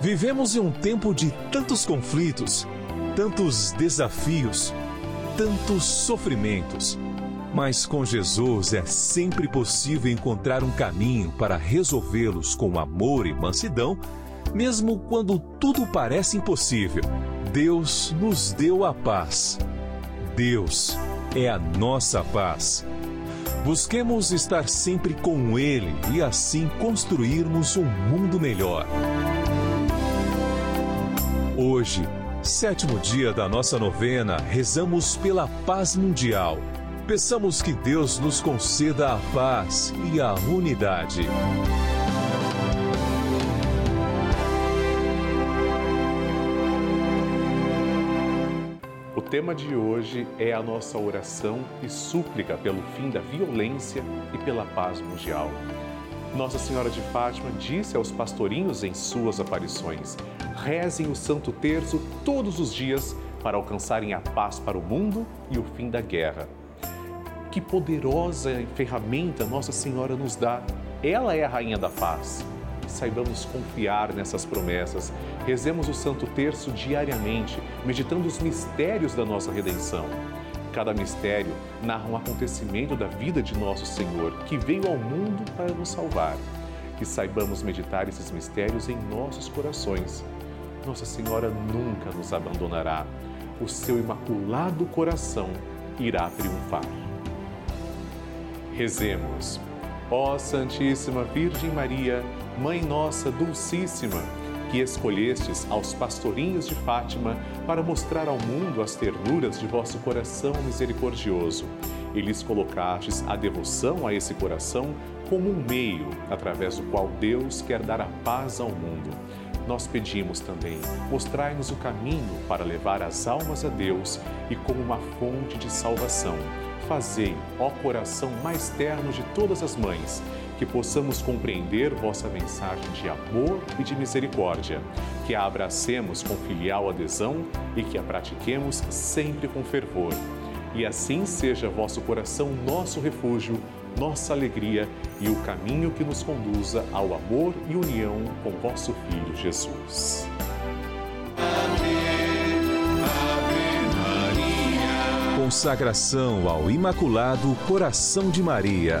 Vivemos em um tempo de tantos conflitos, tantos desafios, tantos sofrimentos. Mas com Jesus é sempre possível encontrar um caminho para resolvê-los com amor e mansidão mesmo quando tudo parece impossível, Deus nos deu a paz. Deus é a nossa paz. Busquemos estar sempre com Ele e assim construirmos um mundo melhor. Hoje, sétimo dia da nossa novena, rezamos pela paz mundial. Peçamos que Deus nos conceda a paz e a unidade. tema de hoje é a nossa oração e súplica pelo fim da violência e pela paz mundial. Nossa Senhora de Fátima disse aos pastorinhos em suas aparições: rezem o Santo Terço todos os dias para alcançarem a paz para o mundo e o fim da guerra. Que poderosa ferramenta Nossa Senhora nos dá! Ela é a Rainha da Paz saibamos confiar nessas promessas. Rezemos o Santo Terço diariamente, meditando os mistérios da nossa redenção. Cada mistério narra um acontecimento da vida de nosso Senhor, que veio ao mundo para nos salvar. Que saibamos meditar esses mistérios em nossos corações. Nossa Senhora nunca nos abandonará. O seu imaculado coração irá triunfar. Rezemos. Ó Santíssima Virgem Maria, Mãe Nossa Dulcíssima, que escolhestes aos pastorinhos de Fátima para mostrar ao mundo as ternuras de vosso coração misericordioso, e lhes colocastes a devoção a esse coração como um meio através do qual Deus quer dar a paz ao mundo. Nós pedimos também, mostrai-nos o caminho para levar as almas a Deus e como uma fonte de salvação. Fazei, ó coração mais terno de todas as mães, que possamos compreender vossa mensagem de amor e de misericórdia, que a abracemos com filial adesão e que a pratiquemos sempre com fervor. E assim seja vosso coração nosso refúgio, nossa alegria e o caminho que nos conduza ao amor e união com vosso Filho Jesus. Amém. Ave Maria. Consagração ao Imaculado Coração de Maria.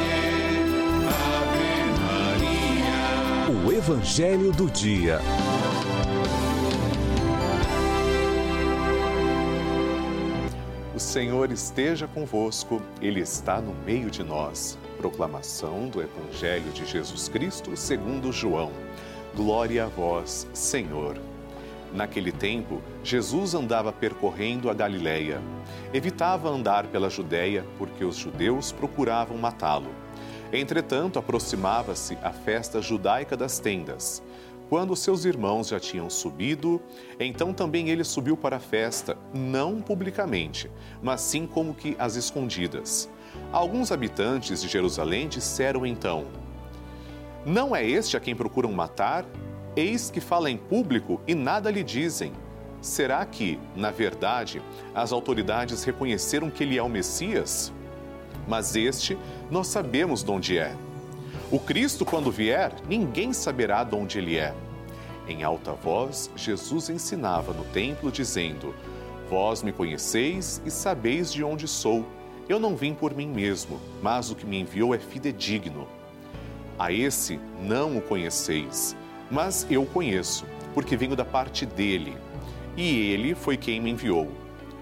Evangelho do Dia. O Senhor esteja convosco, Ele está no meio de nós. Proclamação do Evangelho de Jesus Cristo segundo João. Glória a vós, Senhor. Naquele tempo, Jesus andava percorrendo a Galiléia. Evitava andar pela Judéia porque os judeus procuravam matá-lo. Entretanto, aproximava-se a festa judaica das tendas. Quando seus irmãos já tinham subido, então também ele subiu para a festa, não publicamente, mas sim como que às escondidas. Alguns habitantes de Jerusalém disseram então: Não é este a quem procuram matar? Eis que fala em público e nada lhe dizem. Será que, na verdade, as autoridades reconheceram que ele é o Messias? Mas este nós sabemos de onde é. O Cristo, quando vier, ninguém saberá de onde ele é. Em alta voz, Jesus ensinava no templo, dizendo: Vós me conheceis e sabeis de onde sou. Eu não vim por mim mesmo, mas o que me enviou é fidedigno. A esse não o conheceis mas eu o conheço, porque venho da parte dele. E ele foi quem me enviou.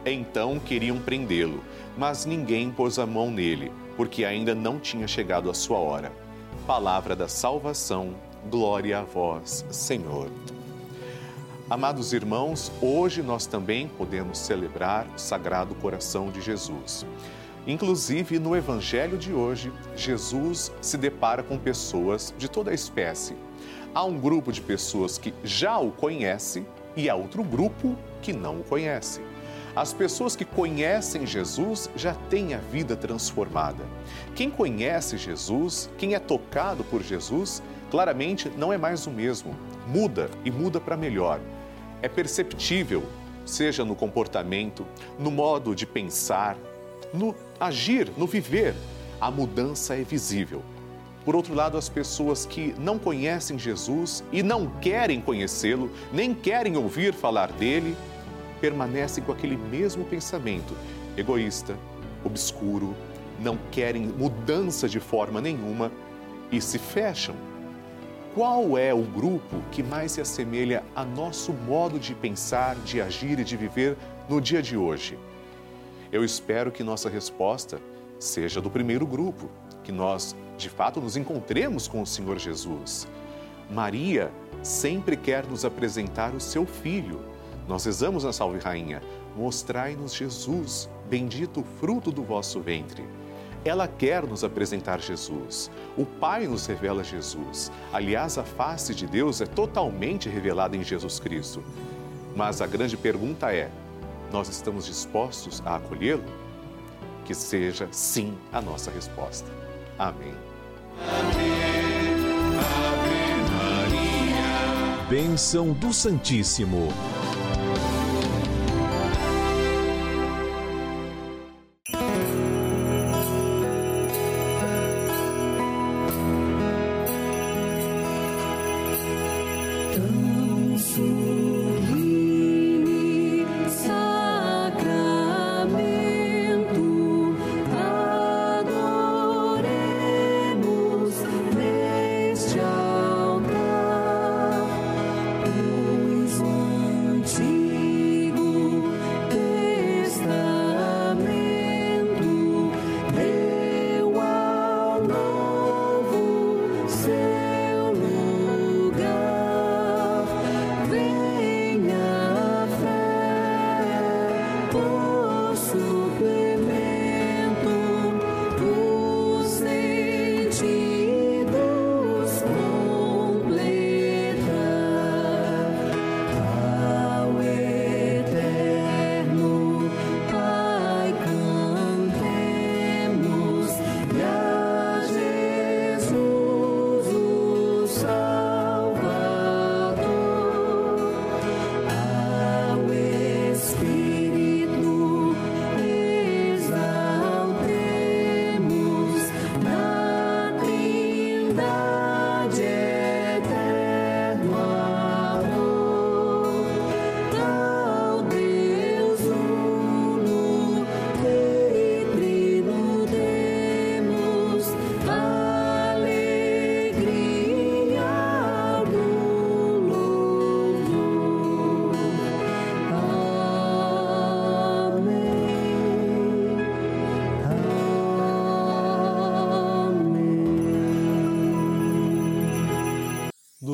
Então queriam prendê-lo, mas ninguém pôs a mão nele, porque ainda não tinha chegado a sua hora. Palavra da salvação, glória a vós, Senhor. Amados irmãos, hoje nós também podemos celebrar o Sagrado Coração de Jesus. Inclusive, no Evangelho de hoje, Jesus se depara com pessoas de toda a espécie há um grupo de pessoas que já o conhece e há outro grupo que não o conhece. As pessoas que conhecem Jesus já têm a vida transformada. Quem conhece Jesus, quem é tocado por Jesus, claramente não é mais o mesmo. Muda e muda para melhor. É perceptível, seja no comportamento, no modo de pensar, no agir, no viver. A mudança é visível. Por outro lado, as pessoas que não conhecem Jesus e não querem conhecê-lo, nem querem ouvir falar dele, permanecem com aquele mesmo pensamento egoísta, obscuro, não querem mudança de forma nenhuma e se fecham. Qual é o grupo que mais se assemelha a nosso modo de pensar, de agir e de viver no dia de hoje? Eu espero que nossa resposta seja do primeiro grupo, que nós de fato nos encontremos com o Senhor Jesus. Maria sempre quer nos apresentar o seu filho. Nós rezamos na Salve Rainha: Mostrai-nos Jesus, bendito fruto do vosso ventre. Ela quer nos apresentar Jesus. O Pai nos revela Jesus. Aliás, a face de Deus é totalmente revelada em Jesus Cristo. Mas a grande pergunta é: nós estamos dispostos a acolhê-lo? Que seja sim a nossa resposta. Amém. Bênção do Santíssimo.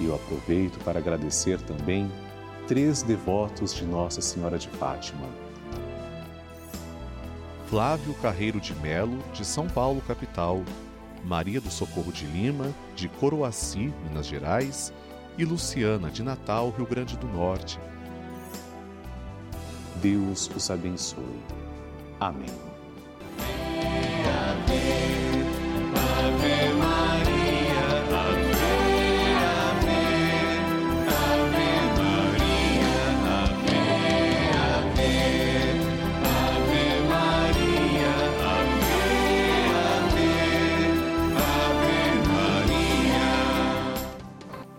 E eu aproveito para agradecer também três devotos de Nossa Senhora de Fátima Flávio Carreiro de Melo, de São Paulo, capital, Maria do Socorro de Lima, de Coroaci, Minas Gerais, e Luciana, de Natal, Rio Grande do Norte. Deus os abençoe. Amém.